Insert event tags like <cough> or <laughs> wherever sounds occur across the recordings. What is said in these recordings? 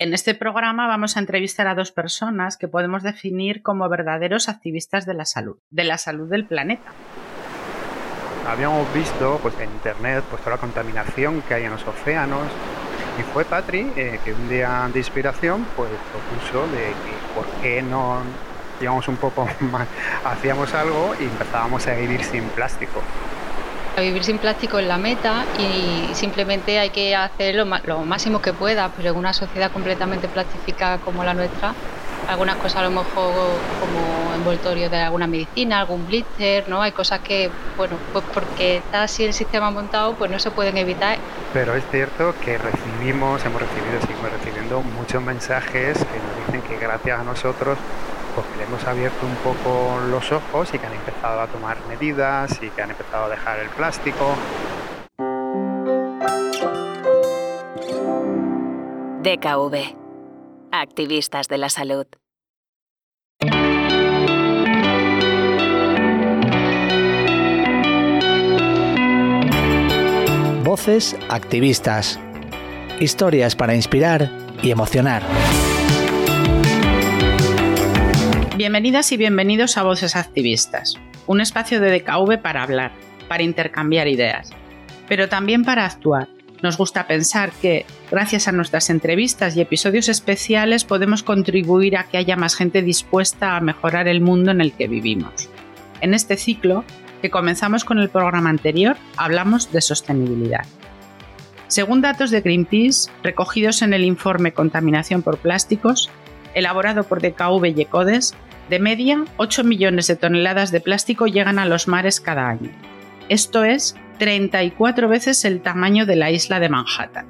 En este programa vamos a entrevistar a dos personas que podemos definir como verdaderos activistas de la salud, de la salud del planeta. Habíamos visto pues, en internet pues, toda la contaminación que hay en los océanos y fue Patri eh, que un día de inspiración pues, propuso de que por qué no íbamos un poco <laughs> más, hacíamos algo y empezábamos a vivir sin plástico vivir sin plástico es la meta y simplemente hay que hacer lo, máximo que pueda, pero en una sociedad completamente plastificada como la nuestra, algunas cosas a lo mejor como envoltorio de alguna medicina, algún blister, ¿no? Hay cosas que, bueno, pues porque está así el sistema montado, pues no se pueden evitar. Pero es cierto que recibimos, hemos recibido, seguimos recibiendo muchos mensajes que nos dicen que gracias a nosotros porque le hemos abierto un poco los ojos y que han empezado a tomar medidas y que han empezado a dejar el plástico. DKV. Activistas de la salud. Voces activistas. Historias para inspirar y emocionar. Bienvenidas y bienvenidos a Voces Activistas, un espacio de DKV para hablar, para intercambiar ideas, pero también para actuar. Nos gusta pensar que, gracias a nuestras entrevistas y episodios especiales, podemos contribuir a que haya más gente dispuesta a mejorar el mundo en el que vivimos. En este ciclo, que comenzamos con el programa anterior, hablamos de sostenibilidad. Según datos de Greenpeace, recogidos en el informe Contaminación por Plásticos, elaborado por DKV y ECODES, de media, 8 millones de toneladas de plástico llegan a los mares cada año. Esto es 34 veces el tamaño de la isla de Manhattan.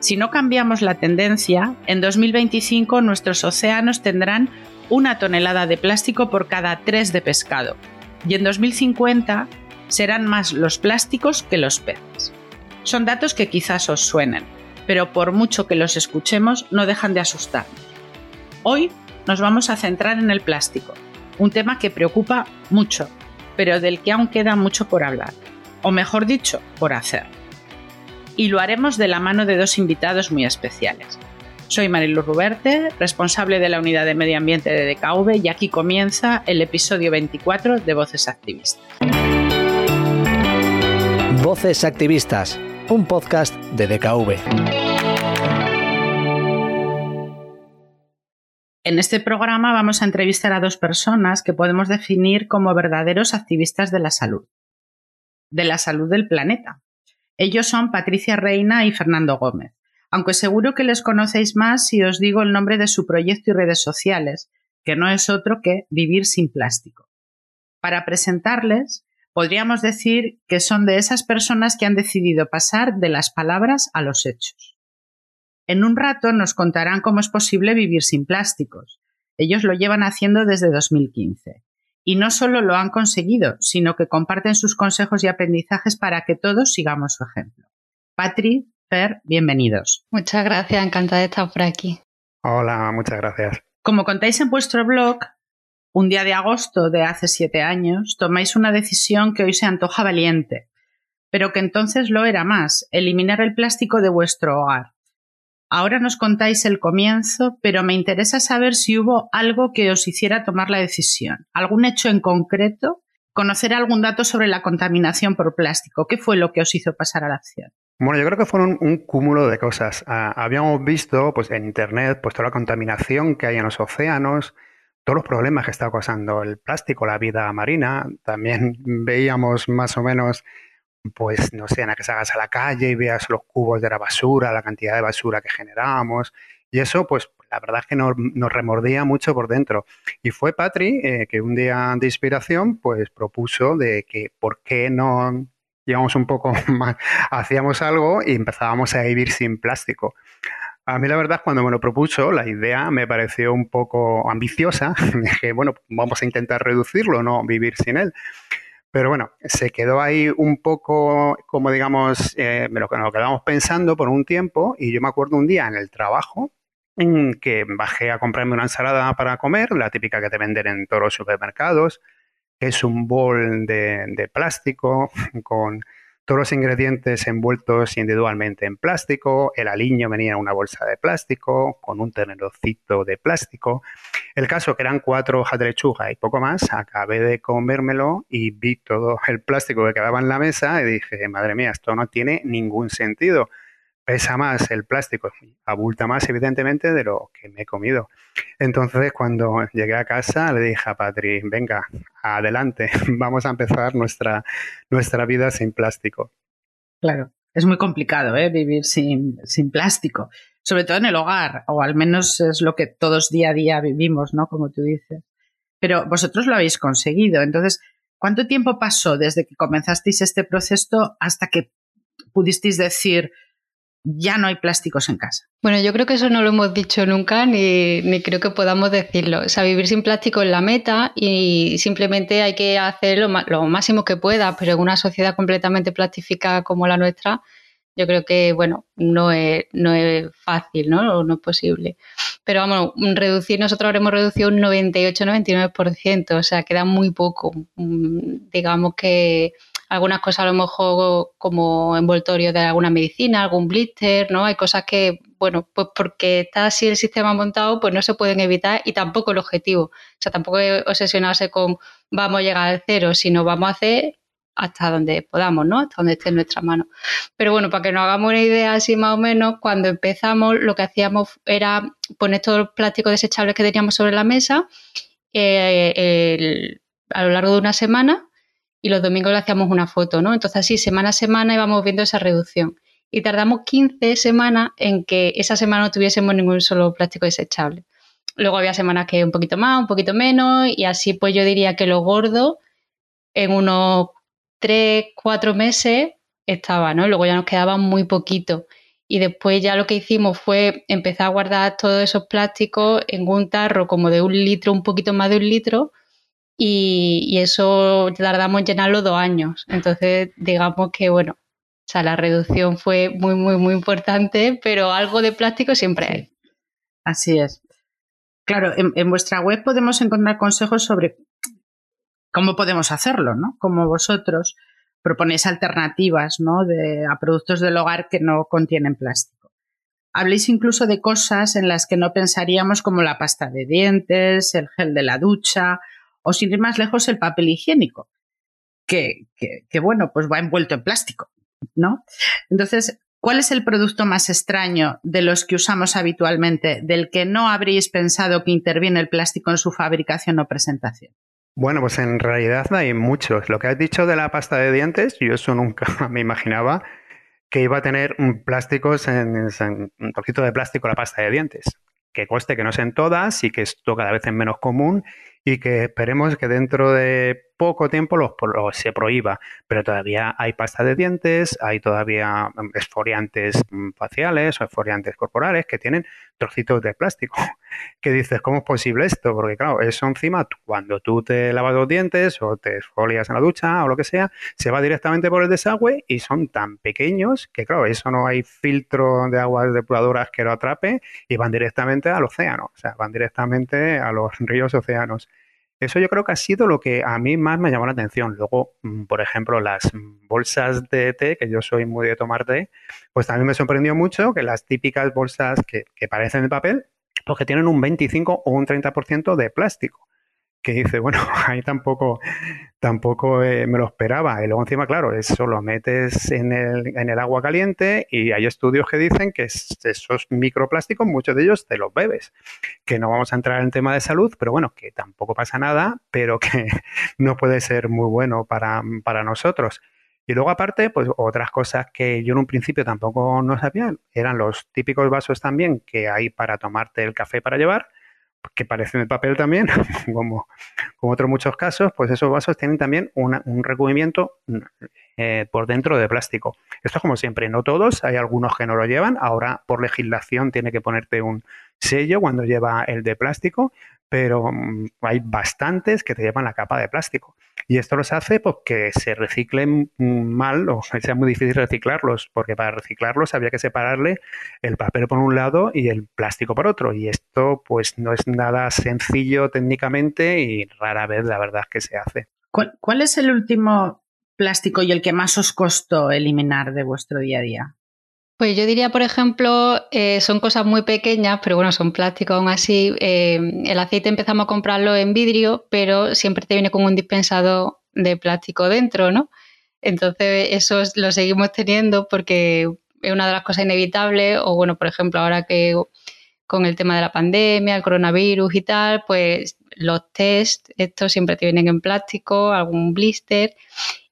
Si no cambiamos la tendencia, en 2025 nuestros océanos tendrán una tonelada de plástico por cada tres de pescado, y en 2050 serán más los plásticos que los peces. Son datos que quizás os suenen, pero por mucho que los escuchemos no dejan de asustarnos. Hoy nos vamos a centrar en el plástico, un tema que preocupa mucho, pero del que aún queda mucho por hablar, o mejor dicho, por hacer. Y lo haremos de la mano de dos invitados muy especiales. Soy Marilu Ruberte, responsable de la unidad de medio ambiente de DKV y aquí comienza el episodio 24 de Voces Activistas. Voces Activistas, un podcast de DKV. En este programa vamos a entrevistar a dos personas que podemos definir como verdaderos activistas de la salud, de la salud del planeta. Ellos son Patricia Reina y Fernando Gómez, aunque seguro que les conocéis más si os digo el nombre de su proyecto y redes sociales, que no es otro que Vivir sin Plástico. Para presentarles, podríamos decir que son de esas personas que han decidido pasar de las palabras a los hechos. En un rato nos contarán cómo es posible vivir sin plásticos. Ellos lo llevan haciendo desde 2015. Y no solo lo han conseguido, sino que comparten sus consejos y aprendizajes para que todos sigamos su ejemplo. Patri, Per, bienvenidos. Muchas gracias, encantada de estar por aquí. Hola, muchas gracias. Como contáis en vuestro blog, un día de agosto de hace siete años tomáis una decisión que hoy se antoja valiente, pero que entonces lo era más, eliminar el plástico de vuestro hogar. Ahora nos contáis el comienzo, pero me interesa saber si hubo algo que os hiciera tomar la decisión, algún hecho en concreto, conocer algún dato sobre la contaminación por plástico. ¿Qué fue lo que os hizo pasar a la acción? Bueno, yo creo que fueron un cúmulo de cosas. Ah, habíamos visto pues, en Internet pues, toda la contaminación que hay en los océanos, todos los problemas que está causando el plástico, la vida marina. También <laughs> veíamos más o menos pues no sé, en la que salgas a la calle y veas los cubos de la basura, la cantidad de basura que generábamos. Y eso, pues la verdad es que nos, remordía mucho por dentro. Y fue Patri eh, que un día de inspiración, pues propuso de que por qué no íbamos un poco <laughs> hacíamos algo y empezábamos a vivir sin plástico. A mí la verdad cuando me lo propuso, la idea me pareció un poco ambiciosa. <laughs> Dije, bueno, vamos a intentar reducirlo, no vivir sin él. Pero bueno, se quedó ahí un poco, como digamos, eh, lo que nos quedamos pensando por un tiempo y yo me acuerdo un día en el trabajo que bajé a comprarme una ensalada para comer, la típica que te venden en todos los supermercados, es un bol de, plástico <laughs> con todos los ingredientes envueltos individualmente en plástico, el aliño venía en una bolsa de plástico, con un tenerocito de plástico. El caso que eran cuatro hojas de lechuga y poco más, acabé de comérmelo y vi todo el plástico que quedaba en la mesa y dije, madre mía, esto no tiene ningún sentido pesa más el plástico, abulta más evidentemente de lo que me he comido. Entonces cuando llegué a casa le dije a Patri, venga, adelante, <laughs> vamos a empezar nuestra, nuestra vida sin plástico. Claro, es muy complicado ¿eh? vivir sin, sin plástico, sobre todo en el hogar, o al menos es lo que todos día a día vivimos, ¿no? Como tú dices. Pero vosotros lo habéis conseguido, entonces, ¿cuánto tiempo pasó desde que comenzasteis este proceso hasta que pudisteis decir, ya no hay plásticos en casa. Bueno, yo creo que eso no lo hemos dicho nunca ni, creo que podamos decirlo. O sea, vivir sin plástico es la meta y simplemente hay que hacer lo, máximo que pueda, pero en una sociedad completamente plastificada como la nuestra, yo creo que, bueno, no es, no es fácil, ¿no? No es posible. Pero vamos, reducir, nosotros habremos reducido un 98-99%, o sea, queda muy poco. Mm, digamos que algunas cosas a lo mejor como envoltorio de alguna medicina, algún blister, ¿no? Hay cosas que, bueno, pues porque está así el sistema montado, pues no se pueden evitar y tampoco el objetivo. O sea, tampoco obsesionarse con vamos a llegar al cero, sino vamos a hacer hasta donde podamos, ¿no? Hasta donde esté en nuestra mano. Pero bueno, para que nos hagamos una idea así más o menos, cuando empezamos lo que hacíamos era poner todos los plásticos desechables que teníamos sobre la mesa eh, a lo largo de una semana y los domingos le hacíamos una foto, ¿no? Entonces así, semana a semana íbamos viendo esa reducción. Y tardamos 15 semanas en que esa semana no tuviésemos ningún solo plástico desechable. Luego había semanas que un poquito más, un poquito menos, y así pues yo diría que lo gordo en unos 3, 4 meses estaba, ¿no? Luego ya nos quedaba muy poquito. Y después ya lo que hicimos fue empezar a guardar todos esos plásticos en un tarro como de un litro, un poquito más de un litro, y, eso tardamos en llenarlo dos años. Entonces, digamos que, bueno, o sea, la reducción fue muy, muy, muy importante, pero algo de plástico siempre hay. Así es. Claro, en, vuestra web podemos encontrar consejos sobre cómo podemos hacerlo, ¿no? Como vosotros proponéis alternativas, ¿no? De, a productos del hogar que no contienen plástico. Habléis incluso de cosas en las que no pensaríamos como la pasta de dientes, el gel de la ducha o sin ir más lejos el papel higiénico, que, bueno, pues va envuelto en plástico, ¿no? Entonces, ¿cuál es el producto más extraño de los que usamos habitualmente, del que no habríais pensado que interviene el plástico en su fabricación o presentación? Bueno, pues en realidad hay muchos. Lo que has dicho de la pasta de dientes, yo eso nunca <laughs> me imaginaba que iba a tener en, en un poquito de plástico la pasta de dientes. Que cueste que no sean todas y que esto cada vez es menos común y que esperemos que dentro de poco tiempo los, se prohíba, pero todavía hay pasta de dientes, hay todavía mm, esfoliantes mm, faciales o esfoliantes corporales que tienen trocitos de plástico. <laughs> Que dices, ¿cómo es posible esto? Porque claro, eso encima, cuando tú te lavas los dientes o te esfolias en la ducha o lo que sea, se va directamente por el desagüe y son tan pequeños que claro, eso no hay filtro de aguas depuradoras que lo atrape y van directamente al océano, o sea, van directamente a los <laughs> ríos océanos. Eso yo creo que ha sido lo que a mí más me llamó la atención. Luego, mm, por ejemplo, las bolsas de té, que yo soy muy de tomar té, pues también me sorprendió mucho que las típicas bolsas que, que parecen de papel, pues que tienen un 25 o un 30% de plástico que dice, bueno, <laughs> ahí tampoco, tampoco eh, me lo esperaba. Y luego encima, claro, eso lo metes en el, en el agua caliente y hay estudios que dicen que esos microplásticos, muchos de ellos te los bebes. Que no vamos a entrar en tema de salud, pero bueno, que tampoco pasa nada, pero que <laughs> no puede ser muy bueno para, para nosotros. Y luego aparte, pues otras cosas que yo en un principio tampoco no sabía, eran los típicos vasos también que hay para tomarte el café para llevar, que parecen de papel también, <laughs> como, como otros muchos casos, pues esos vasos tienen también un recubrimiento eh, por dentro de plástico. Esto es como siempre, no todos, hay algunos que no lo llevan, ahora por legislación tiene que ponerte un sello cuando lleva el de plástico, pero mm, hay bastantes que te llevan la capa de plástico. Y esto los hace porque se reciclen mal o sea muy difícil reciclarlos, porque para reciclarlos había que separarle el papel por un lado y el plástico por otro. Y esto pues no es nada sencillo técnicamente y rara vez la verdad que se hace. ¿Cuál, es el último plástico y el que más os costó eliminar de vuestro día a día? Pues yo diría, por ejemplo, eh, son cosas muy pequeñas, pero bueno, son plásticos aún así. Eh, el aceite empezamos a comprarlo en vidrio, pero siempre te viene con un dispensador de plástico dentro, ¿no? Entonces, eso lo seguimos teniendo porque es una de las cosas inevitables. O bueno, por ejemplo, ahora que con el tema de la pandemia, el coronavirus y tal, pues los test, estos siempre te vienen en plástico, algún blister.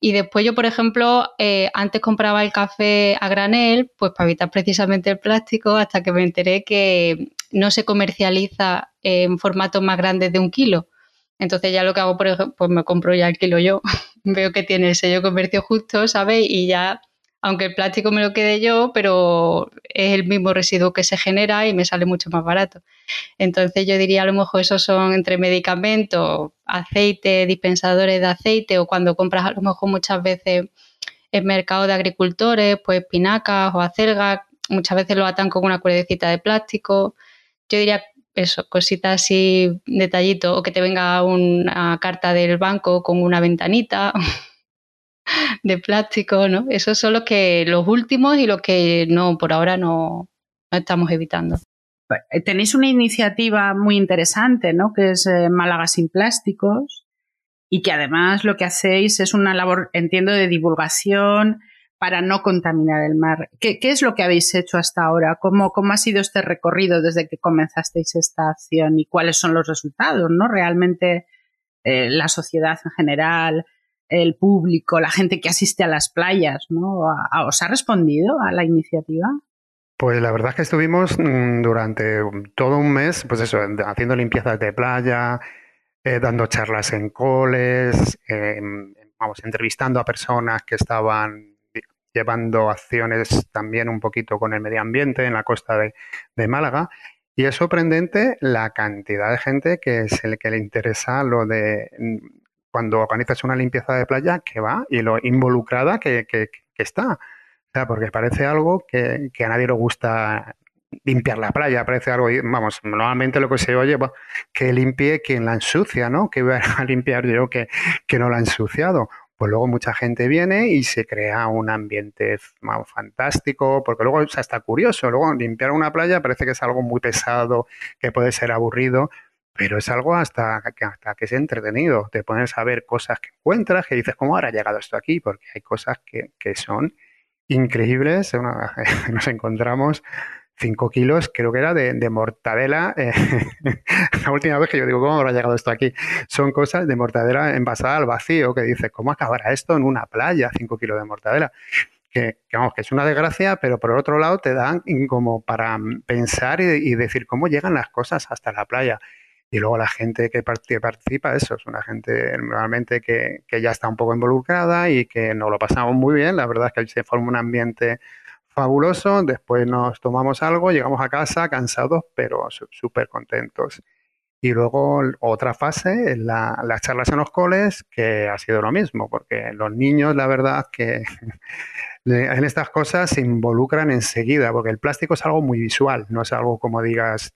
Y después yo, por ejemplo, eh, antes compraba el café a granel, pues para evitar precisamente el plástico, hasta que me enteré que no se comercializa en formatos más grandes de un kilo. Entonces ya lo que hago, por ejemplo, pues me compro ya el kilo yo. <laughs> Veo que tiene el sello comercio justo, ¿sabes? Y ya aunque el plástico me lo quede yo, pero es el mismo residuo que se genera y me sale mucho más barato. Entonces yo diría a lo mejor esos son entre medicamentos, aceite, dispensadores de aceite o cuando compras a lo mejor muchas veces en mercado de agricultores, pues espinacas o acelgas, muchas veces lo atan con una cuerdecita de plástico. Yo diría eso, cositas así, detallito, o que te venga una carta del banco con una ventanita. <laughs> de plástico, ¿no? Esos son los que los últimos y los que no por ahora no, estamos evitando. Pues, eh, tenéis una iniciativa muy interesante, ¿no? Que es eh, Málaga sin plásticos y que además lo que hacéis es una labor, entiendo, de divulgación para no contaminar el mar. ¿Qué, es lo que habéis hecho hasta ahora? ¿Cómo, ¿Cómo, ha sido este recorrido desde que comenzasteis esta acción y cuáles son los resultados? ¿no? Realmente eh, la sociedad en general, el público, la gente que asiste a las playas, ¿no? ¿Os ha respondido a la iniciativa? Pues la verdad es que estuvimos mm, durante todo un mes, pues eso, haciendo limpiezas de playa, eh, dando charlas en coles, em, vamos, entrevistando a personas que estaban llevando acciones también un poquito con el medio ambiente en la costa de, de Málaga. Y es sorprendente la cantidad de gente que es el que le interesa lo de cuando organizas una limpieza de playa que va y lo involucrada que, está. O sea, porque parece algo que, a nadie le gusta limpiar la playa, parece algo, vamos, normalmente lo que se oye, que limpie quien la ensucia, ¿no? Que voy a <laughs> limpiar yo que, que no la ha ensuciado. Pues luego mucha gente viene y se crea un ambiente fantástico, porque luego es hasta curioso, luego limpiar una playa parece que es algo muy pesado, que puede ser aburrido, pero es algo hasta que, hasta que es entretenido. Te pones a ver cosas que encuentras, que dices, ¿cómo habrá llegado esto aquí? Porque hay cosas que, son increíbles. <laughs> nos encontramos 5 kilos, creo que era de, mortadela. Eh, <laughs> la última vez que yo digo, ¿cómo habrá llegado esto aquí? Son cosas de mortadela envasada al vacío, que dices, ¿cómo acabará esto en una playa? 5 kilos de mortadela. Que, vamos, que es una desgracia, pero por otro lado te dan como para pensar y decir cómo llegan las cosas hasta la playa. Y luego la gente que participa, eso, es una gente normalmente que, ya está un poco involucrada y que nos lo pasamos muy bien. La verdad es que se forma un ambiente fabuloso. Después nos tomamos algo, llegamos a casa cansados, pero súper contentos. Y luego otra fase las charlas en los coles, que ha sido lo mismo, porque los niños, la verdad, que <laughs> en estas cosas se involucran enseguida, porque el plástico es algo muy visual, no es algo como digas,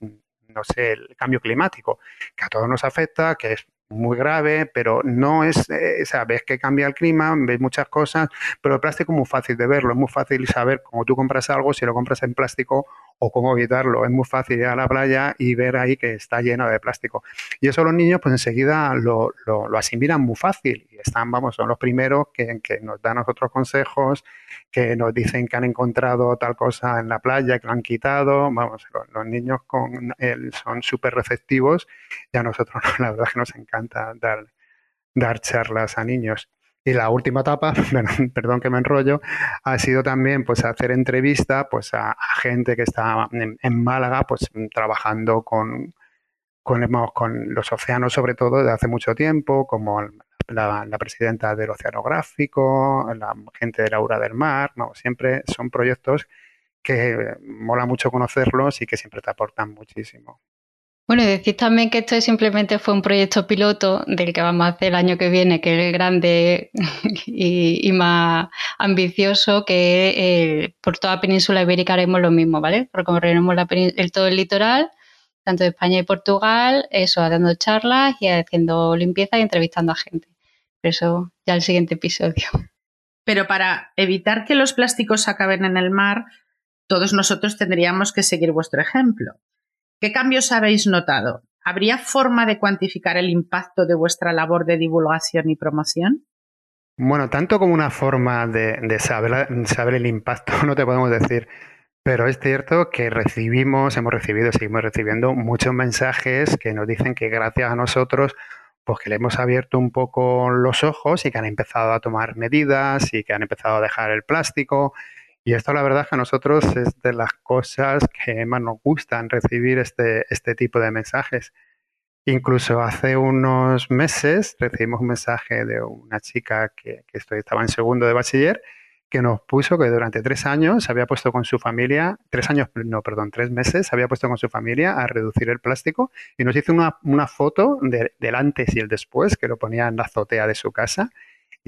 no sé, el cambio climático, que a todos nos afecta, que es muy grave, pero no es, eh, ves que cambia el clima, ves muchas cosas, pero el plástico es muy fácil de verlo, es muy fácil saber cómo tú compras algo, si lo compras en plástico o cómo evitarlo. Es muy fácil ir a la playa y ver ahí que está lleno de plástico. Y eso los niños pues enseguida lo, lo, asimilan muy fácil y están, vamos, son los primeros que, que nos dan nosotros consejos, que nos dicen que han encontrado tal cosa en la playa, que lo han quitado. Vamos, los, niños con él son súper receptivos y a nosotros <laughs> la verdad que nos encanta dar, dar charlas a niños. Y la última etapa, <laughs> perdón que me enrollo, ha sido también pues hacer entrevista pues a, gente que está en, Málaga pues trabajando con, con, los océanos sobre todo desde hace mucho tiempo, como la, presidenta del Oceanográfico, la gente de la URA del Mar, siempre son proyectos que mola mucho conocerlos y que siempre te aportan muchísimo. Bueno, decir también que esto simplemente fue un proyecto piloto del que vamos a hacer el año que viene, que es el grande <laughs> y, más ambicioso, que eh, por toda la península ibérica haremos lo mismo, ¿vale? Recorreremos el, todo el litoral, tanto de España y Portugal, eso, dando charlas y haciendo limpieza y entrevistando a gente. Por eso ya el siguiente episodio. <laughs> Pero para evitar que los plásticos acaben en el mar, todos nosotros tendríamos que seguir vuestro ejemplo. ¿Qué cambios habéis notado? ¿Habría forma de cuantificar el impacto de vuestra labor de divulgación y promoción? Bueno, tanto como una forma de, saber, saber, el impacto, <laughs> no te podemos decir. Pero es cierto que recibimos, hemos recibido, seguimos recibiendo muchos mensajes que nos dicen que gracias a nosotros, pues que le hemos abierto un poco los ojos y que han empezado a tomar medidas y que han empezado a dejar el plástico. Y esto la verdad que a nosotros es de las cosas que más nos gustan recibir este, este tipo de mensajes. Incluso hace unos meses recibimos un mensaje de una chica que, que estaba en segundo de bachiller que nos puso que durante tres años había puesto con su familia, tres años, no, perdón, tres meses, se había puesto con su familia a reducir el plástico y nos hizo una, una foto del antes y el después que lo ponía en la azotea de su casa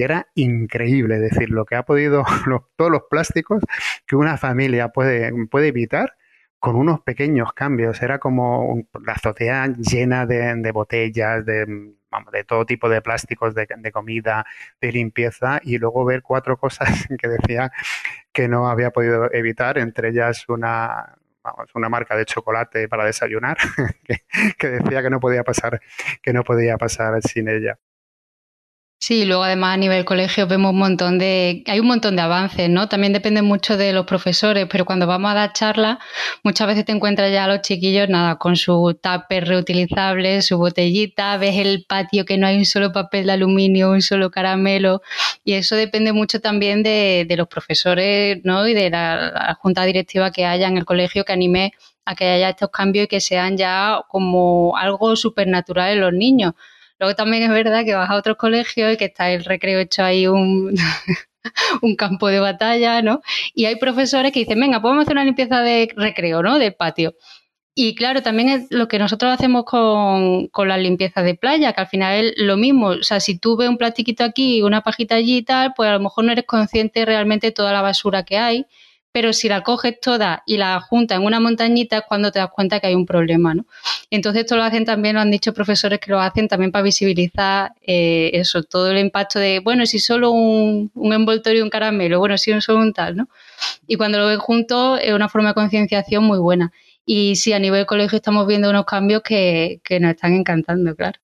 y era increíble decir lo que ha podido, <laughs> todos los plásticos que una familia puede, puede evitar con unos pequeños cambios. Era como la azotea llena de, botellas, de, todo tipo de plásticos, de, comida, de limpieza, y luego ver cuatro cosas <laughs> que decía que no había podido evitar, entre ellas una, una marca de chocolate para desayunar, <laughs> que, que, decía que no podía pasar, que no podía pasar sin ella. Sí, luego además a nivel colegio vemos un montón de, hay un montón de avances, ¿no? También depende mucho de los profesores, pero cuando vamos a dar charlas, muchas veces te encuentras ya a los chiquillos, nada, con su tupper reutilizable, su botellita, ves el patio que no hay un solo papel de aluminio, un solo caramelo, y eso depende mucho también de, los profesores, ¿no? Y de la, la junta directiva que haya en el colegio que anime a que haya estos cambios y que sean ya como algo supernatural en los niños Luego también es verdad que vas a otros colegios y que está el recreo hecho ahí un, <laughs> un campo de batalla, ¿no? Y hay profesores que dicen, venga, podemos hacer una limpieza de recreo, ¿no? Del patio. Y claro, también es lo que nosotros hacemos con, con la limpieza de playa, que al final es lo mismo. O sea, si tú ves un plastiquito aquí una pajita allí y tal, pues a lo mejor no eres consciente realmente de toda la basura que hay pero si la coges toda y la juntas en una montañita es cuando te das cuenta que hay un problema, ¿no? Entonces esto lo hacen también, lo han dicho profesores que lo hacen también para visibilizar eh, eso, todo el impacto de, bueno, si solo un, envoltorio, un caramelo, bueno, si solo un tal, ¿no? Y cuando lo ven juntos es una forma de concienciación muy buena. Y sí, a nivel colegio estamos viendo unos cambios que, que nos están encantando, claro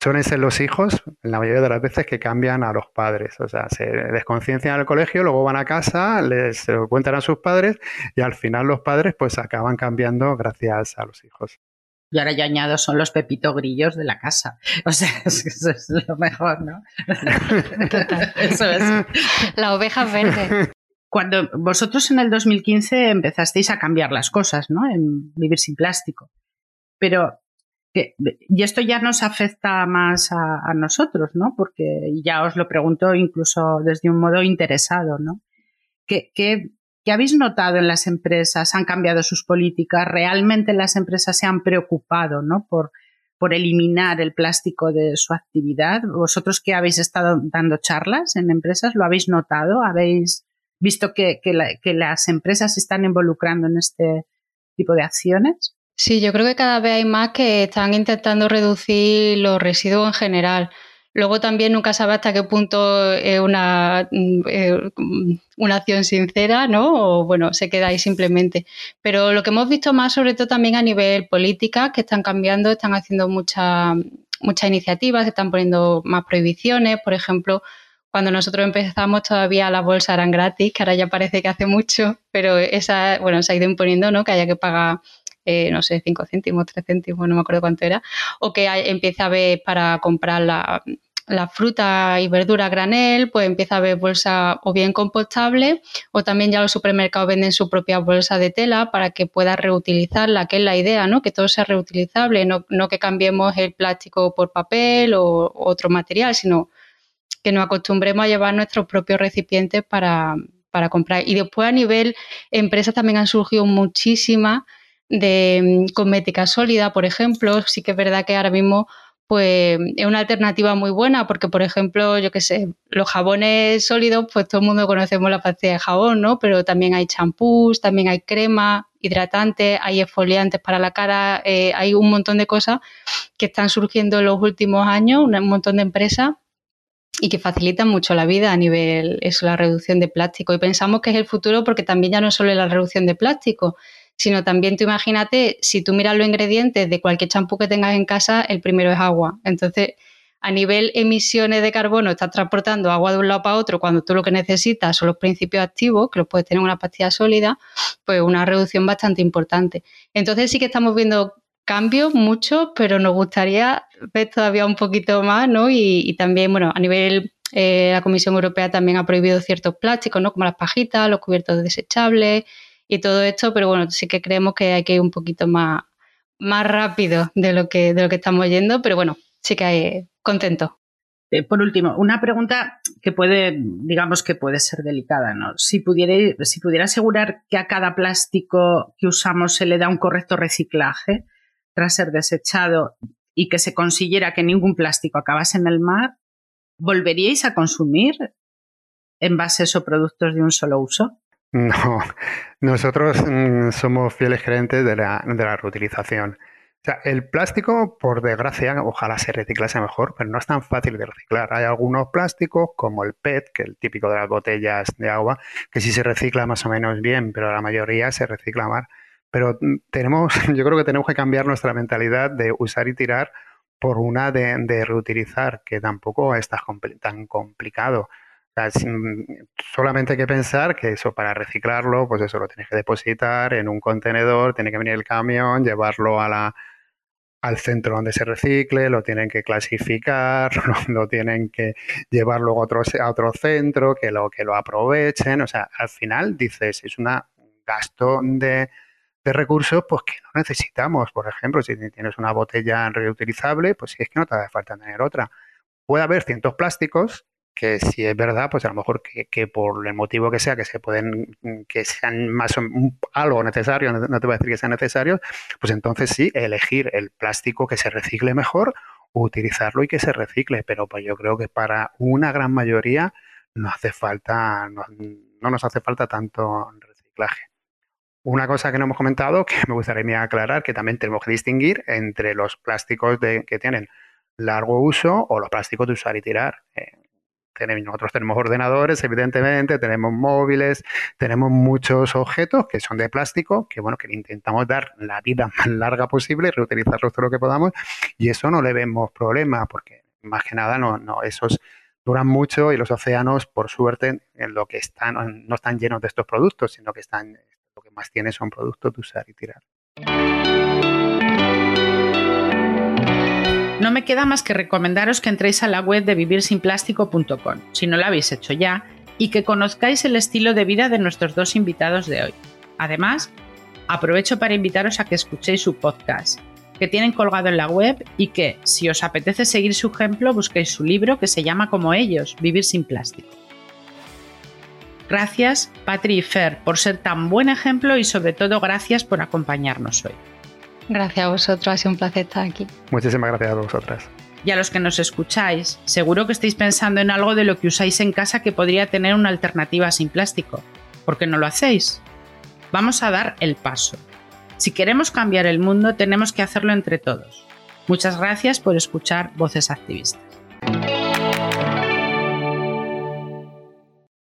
suelen ser los hijos, la mayoría de las veces, que cambian a los padres. O sea, se desconciencian al colegio, luego van a casa, les lo cuentan a sus padres y al final los padres pues acaban cambiando gracias a los hijos. Y ahora ya añado, son los pepito grillos de la casa. O sea, <laughs> eso es lo mejor, ¿no? Total. <laughs> Eso es. La oveja verde. Cuando vosotros en el 2015 empezasteis a cambiar las cosas, ¿no? En vivir sin plástico. Pero y esto ya nos afecta más a, nosotros, ¿no? Porque ya os lo pregunto incluso desde un modo interesado, ¿no? ¿Qué, habéis notado en las empresas? ¿Han cambiado sus políticas? ¿Realmente las empresas se han preocupado, ¿no? Por, por eliminar el plástico de su actividad. ¿Vosotros que habéis estado dando charlas en empresas, lo habéis notado? ¿Habéis visto que, que las empresas se están involucrando en este tipo de acciones? Sí, yo creo que cada vez hay más que están intentando reducir los residuos en general. Luego también nunca sabe hasta qué punto es una, mm, eh, una acción sincera, ¿no? O bueno, se queda ahí simplemente. Pero lo que hemos visto más, sobre todo también a nivel política, que están cambiando, están haciendo muchas muchas iniciativas, están poniendo más prohibiciones. Por ejemplo, cuando nosotros empezamos todavía las bolsas eran gratis, que ahora ya parece que hace mucho, pero esa, bueno, se ha ido imponiendo, ¿no? Que haya que pagar eh, no sé, 5 céntimos, 3 céntimos, no me acuerdo cuánto era, o que empieza a ver para comprar la, fruta y verdura granel, pues empieza a haber bolsa o bien compostable o también ya los supermercados venden su propia bolsa de tela para que pueda reutilizarla, que es la idea, ¿no? Que todo sea reutilizable, no, que cambiemos el plástico por papel o, otro material, sino que nos acostumbremos a llevar nuestros propios recipientes para, para comprar. Y después a nivel empresas también han surgido muchísimas de mm, cosmética sólida, por ejemplo, sí que es verdad que ahora mismo pues es una alternativa muy buena porque, por ejemplo, yo qué sé, los jabones sólidos, pues todo el mundo conocemos la pastilla de jabón, ¿no? Pero también hay champús, también hay crema, hidratantes, hay exfoliantes para la cara, eh, hay un montón de cosas que están surgiendo en los últimos años, un montón de empresas y que facilitan mucho la vida a nivel eso, la reducción de plástico. Y pensamos que es el futuro porque también ya no solo es la reducción de plástico, sino también tú imagínate, si tú miras los ingredientes de cualquier champú que tengas en casa, el primero es agua. Entonces, a nivel emisiones de carbono, estás transportando agua de un lado para otro cuando tú lo que necesitas son los principios activos, que los puedes tener en una pastilla sólida, pues una reducción bastante importante. Entonces sí que estamos viendo cambios, muchos, pero nos gustaría ver todavía un poquito más, ¿no? Y, también, bueno, a nivel, eh, la Comisión Europea también ha prohibido ciertos plásticos, ¿no? Como las pajitas, los cubiertos desechables y todo esto, pero bueno, sí que creemos que hay que ir un poquito más, más rápido de lo que, de lo que estamos yendo, pero bueno, sí que hay contento. Eh, por último, una pregunta que puede, digamos que puede ser delicada, ¿no? Si pudiera, si pudiera asegurar que a cada plástico que usamos se le da un correcto reciclaje tras ser desechado y que se consiguiera que ningún plástico acabase en el mar, ¿volveríais a consumir envases o productos de un solo uso? No, <laughs> nosotros mm, somos fieles creyentes de la, de la reutilización. O sea, el plástico, por desgracia, ojalá se reciclase mejor, pero no es tan fácil de reciclar. Hay algunos plásticos, como el PET, que es el típico de las botellas de agua, que sí se recicla más o menos bien, pero la mayoría se recicla mal. Pero mm, tenemos, <laughs> yo creo que tenemos que cambiar nuestra mentalidad de usar y tirar por una de, reutilizar, que tampoco es tan complicado. Solamente hay que pensar que eso para reciclarlo, pues eso lo tienes que depositar en un contenedor, tiene que venir el camión, llevarlo a la, al centro donde se recicle, lo tienen que clasificar, <laughs> lo, tienen que llevar luego a otro, a otro centro, que lo, que lo aprovechen. O sea, al final dices, es un gasto de, de recursos pues que no necesitamos. Por ejemplo, si tienes una botella reutilizable, pues si es que no te hace falta tener otra. Puede haber cientos plásticos que si es verdad, pues a lo mejor que, por el motivo que sea, que se pueden, que sean más algo necesario, no te voy a decir que sean necesarios, pues entonces sí, elegir el plástico que se recicle mejor, utilizarlo y que se recicle. Pero pues yo creo que para una gran mayoría no hace falta, no, nos hace falta tanto reciclaje. Una cosa que no hemos comentado, que me gustaría aclarar, que también tenemos que distinguir entre los plásticos de, que tienen largo uso o los plásticos de usar y tirar. Eh, nosotros tenemos ordenadores, evidentemente, tenemos móviles, tenemos muchos objetos que son de plástico, que bueno, que intentamos dar la vida <laughs> más larga posible, reutilizarlos todo lo que podamos, y eso no le vemos problema, porque más que nada no, no, esos duran mucho y los océanos, por suerte, en lo que están, no están llenos de estos productos, sino que están, lo que más tienen son productos de usar y tirar. No me queda más que recomendaros que entréis a la web de vivirsinplástico.com, si no lo habéis hecho ya, y que conozcáis el estilo de vida de nuestros dos invitados de hoy. Además, aprovecho para invitaros a que escuchéis su podcast, que tienen colgado en la web y que, si os apetece seguir su ejemplo, busquéis su libro que se llama como ellos, Vivir sin plástico. Gracias, Patri y Fer, por ser tan buen ejemplo y sobre todo gracias por acompañarnos hoy. Gracias a vosotros, ha sido un placer estar aquí. Muchísimas gracias a vosotras. Y a los que nos escucháis, seguro que estáis pensando en algo de lo que usáis en casa que podría tener una alternativa sin plástico. ¿Por qué no lo hacéis? Vamos a dar el paso. Si queremos cambiar el mundo, tenemos que hacerlo entre todos. Muchas gracias por escuchar Voces Activistas.